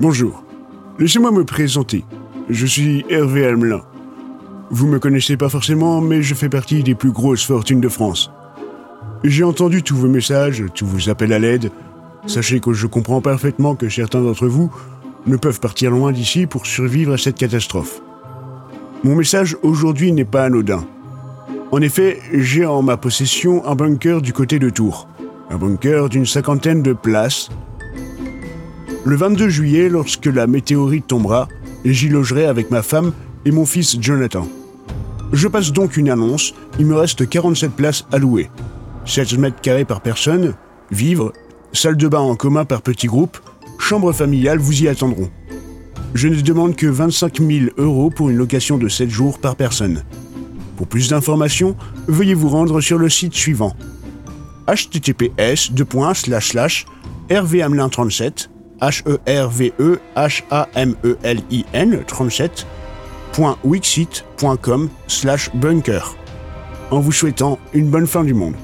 Bonjour. Laissez-moi me présenter. Je suis Hervé Hamelin. Vous me connaissez pas forcément, mais je fais partie des plus grosses fortunes de France. J'ai entendu tous vos messages, tous vos appels à l'aide. Sachez que je comprends parfaitement que certains d'entre vous ne peuvent partir loin d'ici pour survivre à cette catastrophe. Mon message aujourd'hui n'est pas anodin. En effet, j'ai en ma possession un bunker du côté de Tours. Un bunker d'une cinquantaine de places. Le 22 juillet, lorsque la météorite tombera, j'y logerai avec ma femme et mon fils Jonathan. Je passe donc une annonce, il me reste 47 places à louer. 16 mètres carrés par personne, vivre, salle de bain en commun par petit groupe, chambre familiale vous y attendront. Je ne demande que 25 000 euros pour une location de 7 jours par personne. Pour plus d'informations, veuillez vous rendre sur le site suivant https rvhamelin37 H-E-R-V-E-H-A-M-E-L-I-N 37.wixit.com slash bunker en vous souhaitant une bonne fin du monde.